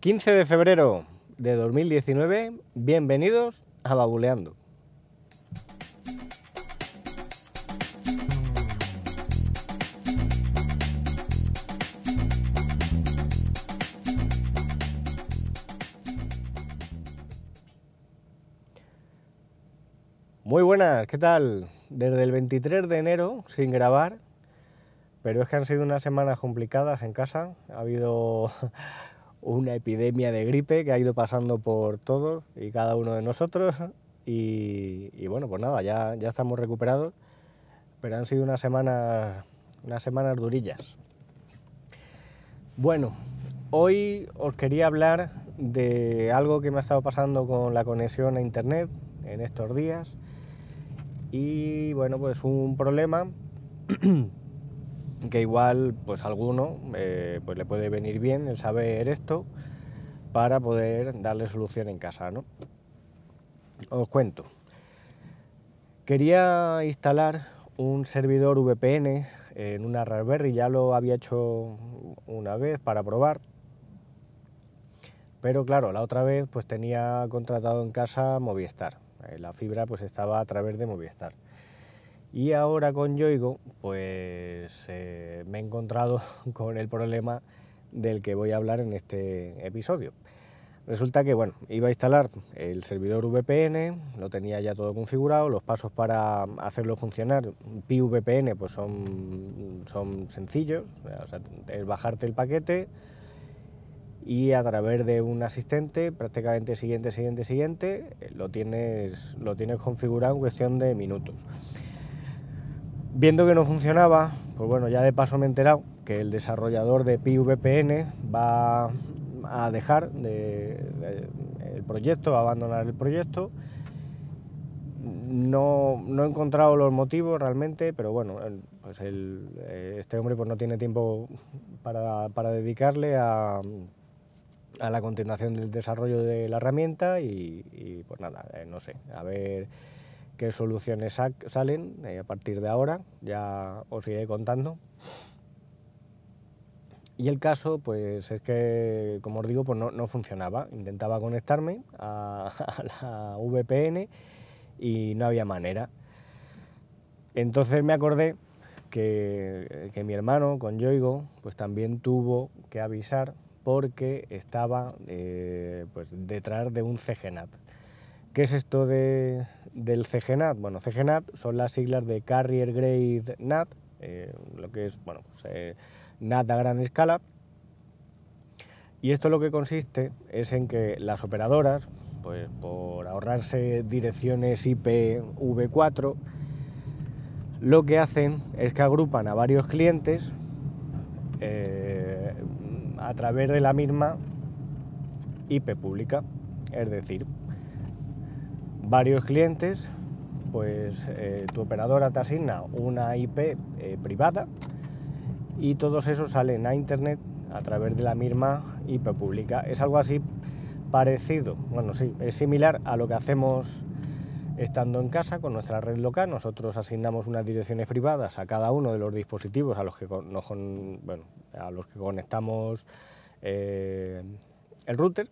15 de febrero de 2019, bienvenidos a Babuleando. Muy buenas, ¿qué tal? Desde el 23 de enero sin grabar, pero es que han sido unas semanas complicadas en casa. Ha habido una epidemia de gripe que ha ido pasando por todos y cada uno de nosotros. Y, bueno, pues nada, ya, ya estamos recuperados, pero han sido unas semanas, unas semanas durillas. Bueno, hoy os quería hablar de algo que me ha estado pasando con la conexión a internet en estos días. Y bueno, pues un problema que igual pues alguno eh, pues le puede venir bien el saber esto para poder darle solución en casa, ¿no? Os cuento. Quería instalar un servidor VPN en una Raspberry, ya lo había hecho una vez para probar, pero claro, la otra vez pues tenía contratado en casa Movistar, eh, la fibra pues estaba a través de Movistar. Y ahora con Yoigo, pues eh, me he encontrado con el problema del que voy a hablar en este episodio. Resulta que, bueno, iba a instalar el servidor VPN, lo tenía ya todo configurado, los pasos para hacerlo funcionar, PVPN, pues son, son sencillos, es bajarte el paquete y a través de un asistente, prácticamente siguiente, siguiente, siguiente, lo tienes, lo tienes configurado en cuestión de minutos. Viendo que no funcionaba, pues bueno, ya de paso me he enterado que el desarrollador de PVPN va a dejar el proyecto, va a abandonar el proyecto. No, he encontrado los motivos realmente, pero bueno, pues este hombre pues no tiene tiempo para, dedicarle a, la continuación del desarrollo de la herramienta y, y pues nada, eh, no sé, a ver qué soluciones salen eh, a partir de ahora, ya os iré contando. Y el caso, pues es que, como os digo, pues no, funcionaba. Intentaba conectarme a, la VPN y no había manera. Entonces me acordé que, mi hermano, con Yoigo, pues también tuvo que avisar porque estaba eh, pues detrás de un CGNAT. ¿Qué es esto de, del CGNAT? Bueno, CGNAT son las siglas de Carrier Grade NAT, eh, lo que es bueno, pues, eh, NAT a gran escala. Y esto lo que consiste es en que las operadoras, pues por ahorrarse direcciones IPv4, lo que hacen es que agrupan a varios clientes eh, a través de la misma IP pública. Es decir, varios clientes, pues eh, tu operadora te asigna una IP eh, privada y todos esos salen a internet a través de la misma IP pública. Es algo así parecido, bueno, sí, es similar a lo que hacemos estando en casa con nuestra red local. Nosotros asignamos unas direcciones privadas a cada uno de los dispositivos a los que, a los que conectamos eh, el router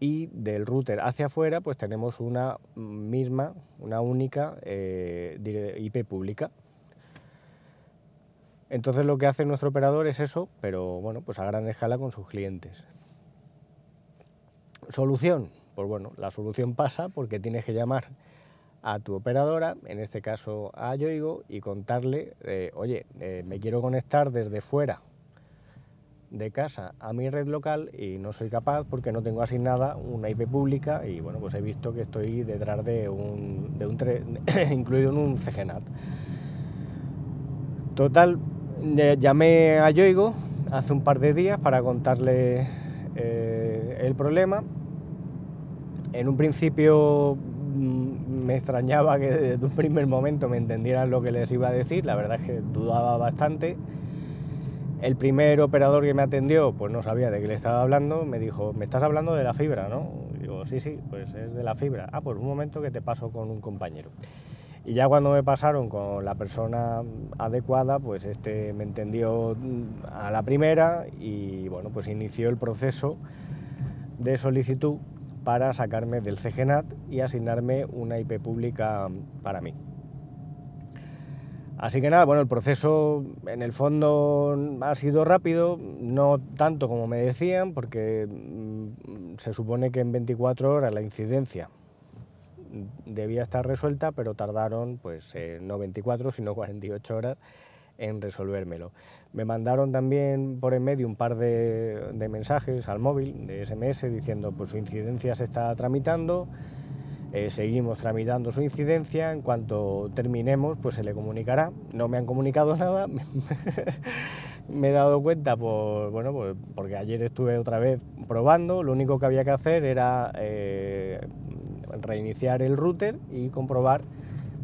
y del router hacia afuera pues tenemos una misma, una única eh, IP pública. Entonces lo que hace nuestro operador es eso, pero bueno, pues a gran escala con sus clientes. Solución, pues bueno, la solución pasa porque tienes que llamar a tu operadora, en este caso a Yoigo, y contarle, eh, oye, eh, me quiero conectar desde fuera de casa a mi red local y no soy capaz porque no tengo asignada una IP pública y bueno, pues he visto que estoy detrás de un, incluido en un CGNAT. Total, llamé a Yoigo hace un par de días para contarle eh, el problema. En un principio mm, me extrañaba que desde un primer momento me entendieran lo que les iba a decir, la verdad es que dudaba bastante el primer operador que me atendió, pues no sabía de qué le estaba hablando, me dijo, me estás hablando de la fibra, ¿no? digo, sí, sí, pues es de la fibra. Ah, pues un momento que te paso con un compañero. Y ya cuando me pasaron con la persona adecuada, pues este me entendió a la primera y bueno, pues inició el proceso de solicitud para sacarme del CGNAT y asignarme una IP pública para mí. Así que nada, bueno, el proceso en el fondo ha sido rápido, no tanto como me decían, porque mm, se supone que en 24 horas la incidencia debía estar resuelta, pero tardaron pues eh, no 24, sino 48 horas en resolvérmelo. Me mandaron también por en medio un par de, mensajes al móvil, de SMS, diciendo pues su incidencia se está tramitando, eh, seguimos tramitando su incidencia, en cuanto terminemos pues se le comunicará. No me han comunicado nada, me he dado cuenta por, bueno, pues, porque ayer estuve otra vez probando, lo único que había que hacer era eh, reiniciar el router y comprobar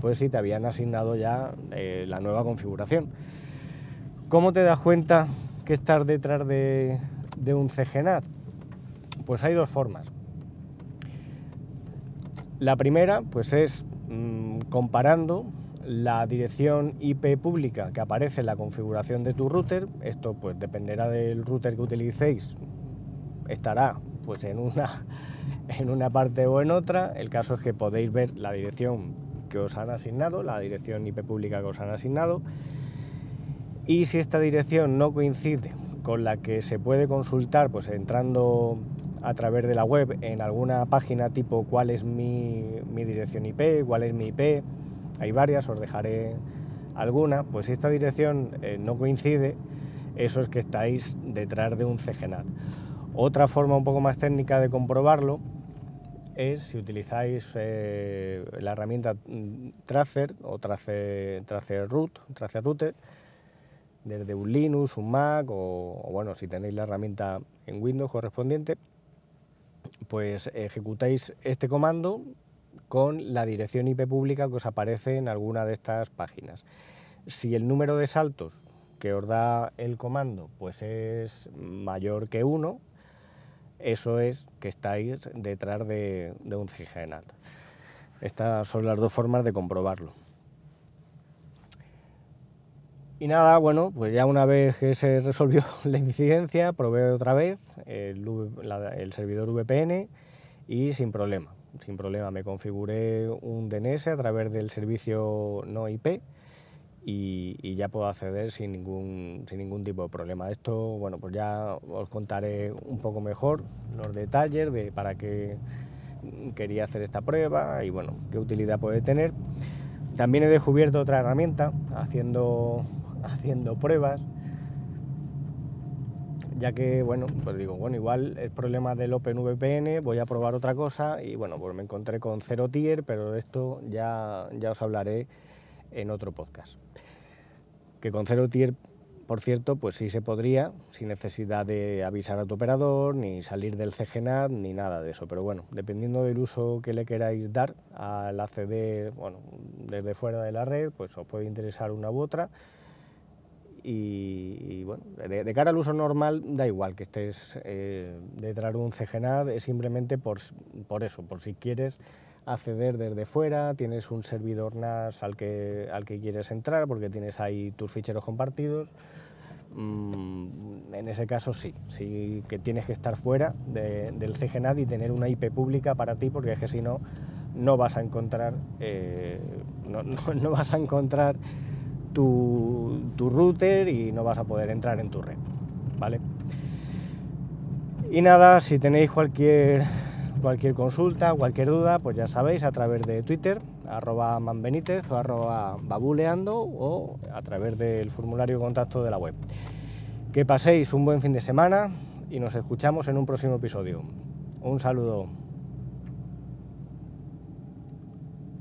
pues si te habían asignado ya eh, la nueva configuración. ¿Cómo te das cuenta que estás detrás de, un CGNAT? Pues hay dos formas. La primera pues es mm, comparando la dirección IP pública que aparece en la configuración de tu router. Esto pues dependerá del router que utilicéis. Estará pues en una en una parte o en otra. El caso es que podéis ver la dirección que os han asignado, la dirección IP pública que os han asignado. Y si esta dirección no coincide con la que se puede consultar, pues entrando a través de la web en alguna página tipo cuál es mi, dirección IP, cuál es mi IP, hay varias, os dejaré alguna, pues si esta dirección eh, no coincide, eso es que estáis detrás de un CGNAT. Otra forma un poco más técnica de comprobarlo es si utilizáis eh, la herramienta Tracer o Tracer, Tracer Root, Tracer Router, desde un Linux, un Mac o, bueno, si tenéis la herramienta en Windows correspondiente, pues ejecutáis este comando con la dirección IP pública que os aparece en alguna de estas páginas. Si el número de saltos que os da el comando pues es mayor que 1, eso es que estáis detrás de, un CGNAT. Estas son las dos formas de comprobarlo. Y nada, bueno, pues ya una vez que se resolvió la incidencia, probé otra vez el, servidor VPN y sin problema, sin problema. Me configuré un DNS a través del servicio no IP y, ya puedo acceder sin ningún, sin ningún tipo de problema. Esto, bueno, pues ya os contaré un poco mejor los detalles de para qué quería hacer esta prueba y bueno, qué utilidad puede tener. También he descubierto otra herramienta haciendo, haciendo pruebas, ya que, bueno, pues digo, bueno, igual el problema del OpenVPN, voy a probar otra cosa y bueno, pues me encontré con Zero Tier, pero de esto ya, ya os hablaré en otro podcast. Que con Zero Tier, por cierto, pues sí se podría, sin necesidad de avisar a tu operador, ni salir del CGNAT, ni nada de eso. Pero bueno, dependiendo del uso que le queráis dar al acceder bueno, desde fuera de la red, pues os puede interesar una u otra. Y, bueno, de, cara al uso normal da igual que estés eh, detrás de un CGNAT, es simplemente por, por eso, por si quieres acceder desde fuera, tienes un servidor NAS al que, al que quieres entrar porque tienes ahí tus ficheros compartidos. Mm, en ese caso sí, sí que tienes que estar fuera del CGNAT y tener una IP pública para ti porque es que si no, no vas a encontrar, eh, no, vas a encontrar tu, router y no vas a poder entrar en tu red. ¿vale? Y nada, si tenéis cualquier Cualquier consulta, cualquier duda, pues ya sabéis, a través de Twitter, arroba manbenítez o arroba babuleando o a través del formulario de contacto de la web. Que paséis un buen fin de semana y nos escuchamos en un próximo episodio. Un saludo.